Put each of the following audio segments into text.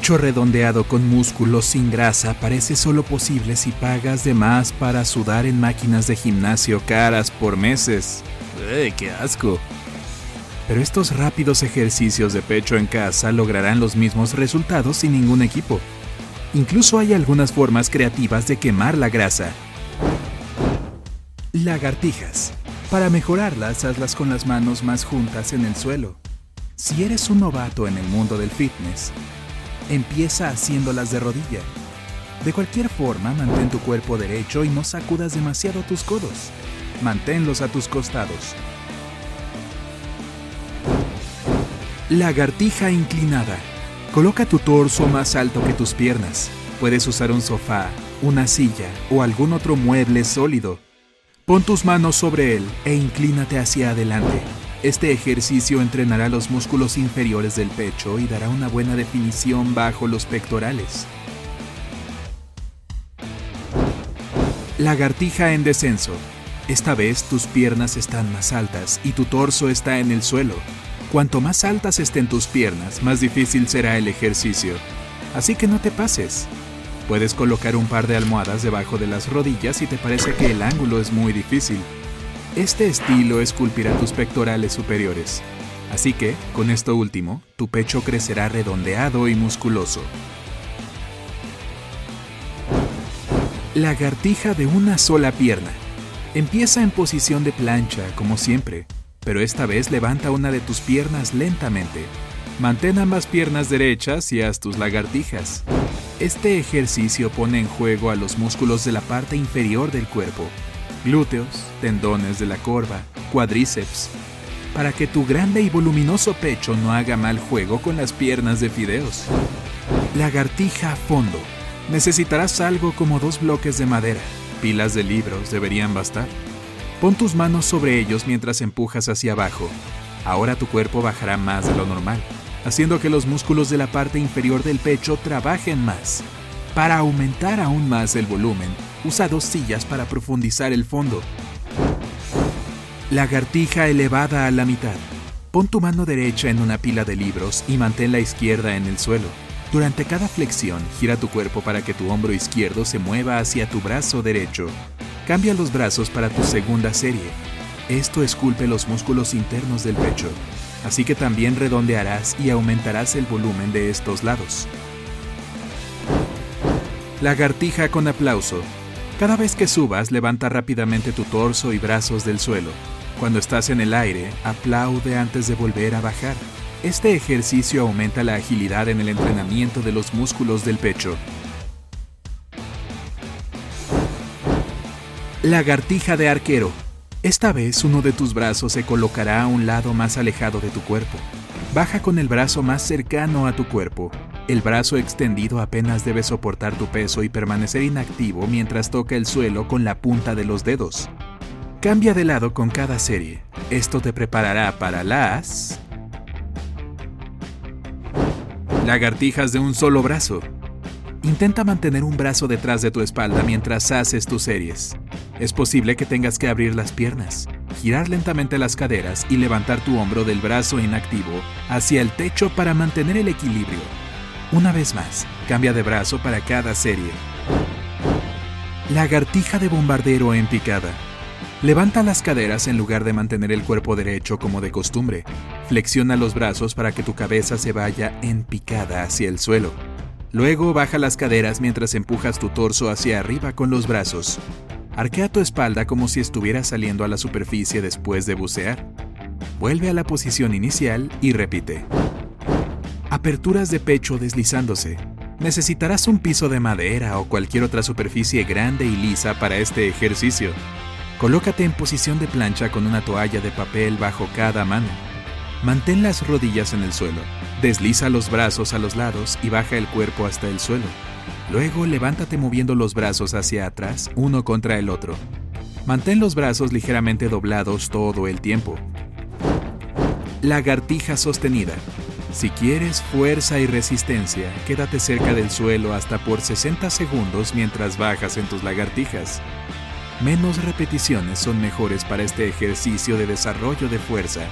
pecho redondeado con músculos sin grasa parece solo posible si pagas de más para sudar en máquinas de gimnasio caras por meses. ¡Ey, qué asco! Pero estos rápidos ejercicios de pecho en casa lograrán los mismos resultados sin ningún equipo. Incluso hay algunas formas creativas de quemar la grasa. Lagartijas. Para mejorarlas, hazlas con las manos más juntas en el suelo. Si eres un novato en el mundo del fitness, empieza haciéndolas de rodilla. De cualquier forma, mantén tu cuerpo derecho y no sacudas demasiado tus codos. Manténlos a tus costados. Lagartija inclinada. Coloca tu torso más alto que tus piernas. Puedes usar un sofá, una silla o algún otro mueble sólido. Pon tus manos sobre él e inclínate hacia adelante. Este ejercicio entrenará los músculos inferiores del pecho y dará una buena definición bajo los pectorales. Lagartija en descenso. Esta vez tus piernas están más altas y tu torso está en el suelo. Cuanto más altas estén tus piernas, más difícil será el ejercicio. Así que no te pases. Puedes colocar un par de almohadas debajo de las rodillas si te parece que el ángulo es muy difícil. Este estilo esculpirá tus pectorales superiores. Así que, con esto último, tu pecho crecerá redondeado y musculoso. Lagartija de una sola pierna. Empieza en posición de plancha, como siempre, pero esta vez levanta una de tus piernas lentamente. Mantén ambas piernas derechas y haz tus lagartijas. Este ejercicio pone en juego a los músculos de la parte inferior del cuerpo, glúteos, tendones de la corva, cuádriceps, para que tu grande y voluminoso pecho no haga mal juego con las piernas de fideos. Lagartija a fondo. Necesitarás algo como dos bloques de madera. Pilas de libros deberían bastar. Pon tus manos sobre ellos mientras empujas hacia abajo. Ahora tu cuerpo bajará más de lo normal, haciendo que los músculos de la parte inferior del pecho trabajen más. Para aumentar aún más el volumen, usa dos sillas para profundizar el fondo. Lagartija elevada a la mitad. Pon tu mano derecha en una pila de libros y mantén la izquierda en el suelo. Durante cada flexión, gira tu cuerpo para que tu hombro izquierdo se mueva hacia tu brazo derecho. Cambia los brazos para tu segunda serie. Esto esculpe los músculos internos del pecho, así que también redondearás y aumentarás el volumen de estos lados. Lagartija con aplauso. Cada vez que subas, levanta rápidamente tu torso y brazos del suelo. Cuando estás en el aire, aplaude antes de volver a bajar. Este ejercicio aumenta la agilidad en el entrenamiento de los músculos del pecho. Lagartija de arquero. Esta vez uno de tus brazos se colocará a un lado más alejado de tu cuerpo. Baja con el brazo más cercano a tu cuerpo. El brazo extendido apenas debe soportar tu peso y permanecer inactivo mientras toca el suelo con la punta de los dedos. Cambia de lado con cada serie. Esto te preparará para las... Lagartijas de un solo brazo. Intenta mantener un brazo detrás de tu espalda mientras haces tus series. Es posible que tengas que abrir las piernas, girar lentamente las caderas y levantar tu hombro del brazo inactivo hacia el techo para mantener el equilibrio. Una vez más, cambia de brazo para cada serie. Lagartija de bombardero en picada. Levanta las caderas en lugar de mantener el cuerpo derecho como de costumbre. Flexiona los brazos para que tu cabeza se vaya en picada hacia el suelo. Luego baja las caderas mientras empujas tu torso hacia arriba con los brazos. Arquea tu espalda como si estuvieras saliendo a la superficie después de bucear. Vuelve a la posición inicial y repite. Aperturas de pecho deslizándose. Necesitarás un piso de madera o cualquier otra superficie grande y lisa para este ejercicio. Colócate en posición de plancha con una toalla de papel bajo cada mano. Mantén las rodillas en el suelo. Desliza los brazos a los lados y baja el cuerpo hasta el suelo. Luego levántate moviendo los brazos hacia atrás, uno contra el otro. Mantén los brazos ligeramente doblados todo el tiempo. Lagartija sostenida. Si quieres fuerza y resistencia, quédate cerca del suelo hasta por 60 segundos mientras bajas en tus lagartijas. Menos repeticiones son mejores para este ejercicio de desarrollo de fuerza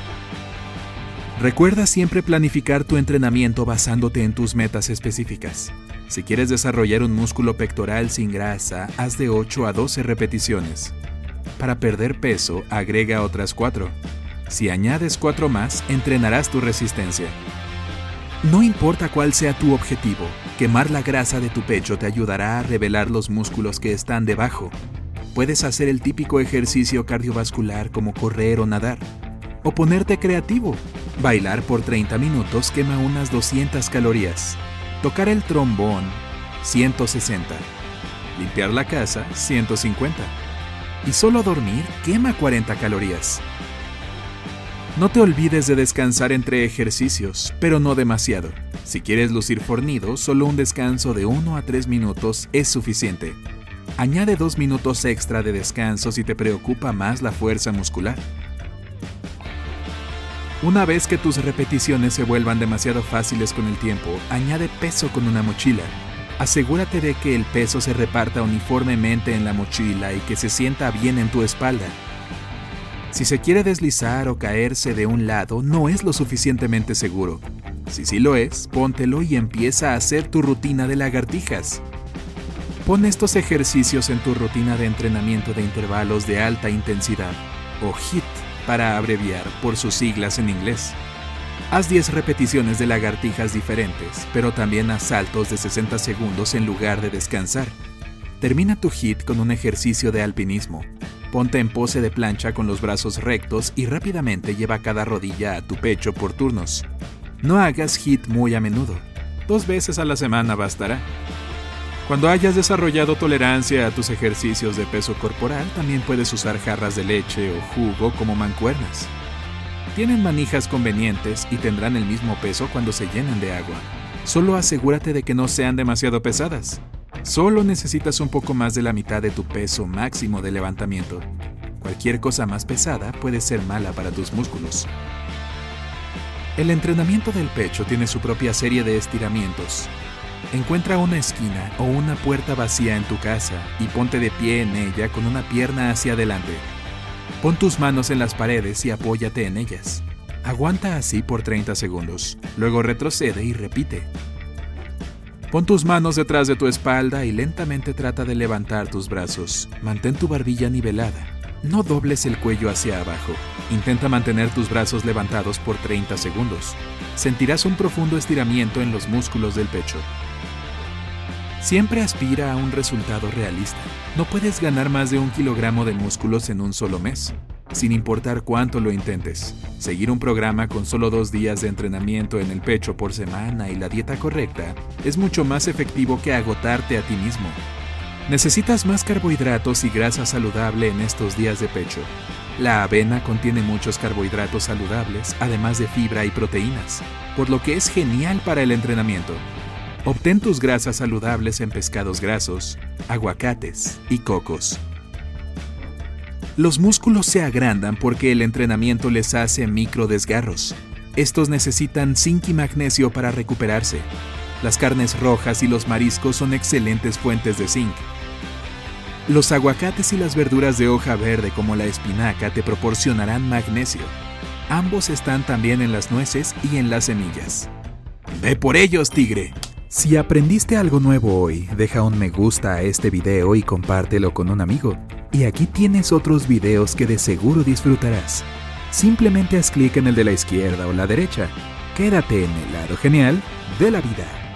Recuerda siempre planificar tu entrenamiento basándote en tus metas específicas. Si quieres desarrollar un músculo pectoral sin grasa, haz de 8 a 12 repeticiones. Para perder peso, agrega otras 4. Si añades 4 más, entrenarás tu resistencia. No importa cuál sea tu objetivo, quemar la grasa de tu pecho te ayudará a revelar los músculos que están debajo. Puedes hacer el típico ejercicio cardiovascular como correr o nadar. O ponerte creativo. Bailar por 30 minutos quema unas 200 calorías. Tocar el trombón, 160. Limpiar la casa, 150. Y solo dormir quema 40 calorías. No te olvides de descansar entre ejercicios, pero no demasiado. Si quieres lucir fornido, solo un descanso de 1 a 3 minutos es suficiente. Añade 2 minutos extra de descanso si te preocupa más la fuerza muscular. Una vez que tus repeticiones se vuelvan demasiado fáciles con el tiempo, añade peso con una mochila. Asegúrate de que el peso se reparta uniformemente en la mochila y que se sienta bien en tu espalda. Si se quiere deslizar o caerse de un lado, no es lo suficientemente seguro. Si sí lo es, póntelo y empieza a hacer tu rutina de lagartijas. Pon estos ejercicios en tu rutina de entrenamiento de intervalos de alta intensidad, o HIT para abreviar por sus siglas en inglés. Haz 10 repeticiones de lagartijas diferentes, pero también haz saltos de 60 segundos en lugar de descansar. Termina tu HIT con un ejercicio de alpinismo, Ponte en pose de plancha con los brazos rectos y rápidamente lleva cada rodilla a tu pecho por turnos. No hagas hit muy a menudo. Dos veces a la semana bastará. Cuando hayas desarrollado tolerancia a tus ejercicios de peso corporal, también puedes usar jarras de leche o jugo como mancuernas. Tienen manijas convenientes y tendrán el mismo peso cuando se llenen de agua. Solo asegúrate de que no sean demasiado pesadas. Solo necesitas un poco más de la mitad de tu peso máximo de levantamiento. Cualquier cosa más pesada puede ser mala para tus músculos. El entrenamiento del pecho tiene su propia serie de estiramientos. Encuentra una esquina o una puerta vacía en tu casa y ponte de pie en ella con una pierna hacia adelante. Pon tus manos en las paredes y apóyate en ellas. Aguanta así por 30 segundos, luego retrocede y repite. Pon tus manos detrás de tu espalda y lentamente trata de levantar tus brazos. Mantén tu barbilla nivelada. No dobles el cuello hacia abajo. Intenta mantener tus brazos levantados por 30 segundos. Sentirás un profundo estiramiento en los músculos del pecho. Siempre aspira a un resultado realista. No puedes ganar más de un kilogramo de músculos en un solo mes sin importar cuánto lo intentes. Seguir un programa con solo dos días de entrenamiento en el pecho por semana y la dieta correcta es mucho más efectivo que agotarte a ti mismo. Necesitas más carbohidratos y grasa saludable en estos días de pecho. La avena contiene muchos carbohidratos saludables, además de fibra y proteínas, por lo que es genial para el entrenamiento. Obtén tus grasas saludables en pescados grasos, aguacates y cocos. Los músculos se agrandan porque el entrenamiento les hace microdesgarros. Estos necesitan zinc y magnesio para recuperarse. Las carnes rojas y los mariscos son excelentes fuentes de zinc. Los aguacates y las verduras de hoja verde como la espinaca te proporcionarán magnesio. Ambos están también en las nueces y en las semillas. ¡Ve por ellos, tigre! Si aprendiste algo nuevo hoy, deja un me gusta a este video y compártelo con un amigo. Y aquí tienes otros videos que de seguro disfrutarás. Simplemente haz clic en el de la izquierda o la derecha. Quédate en el lado genial de la vida.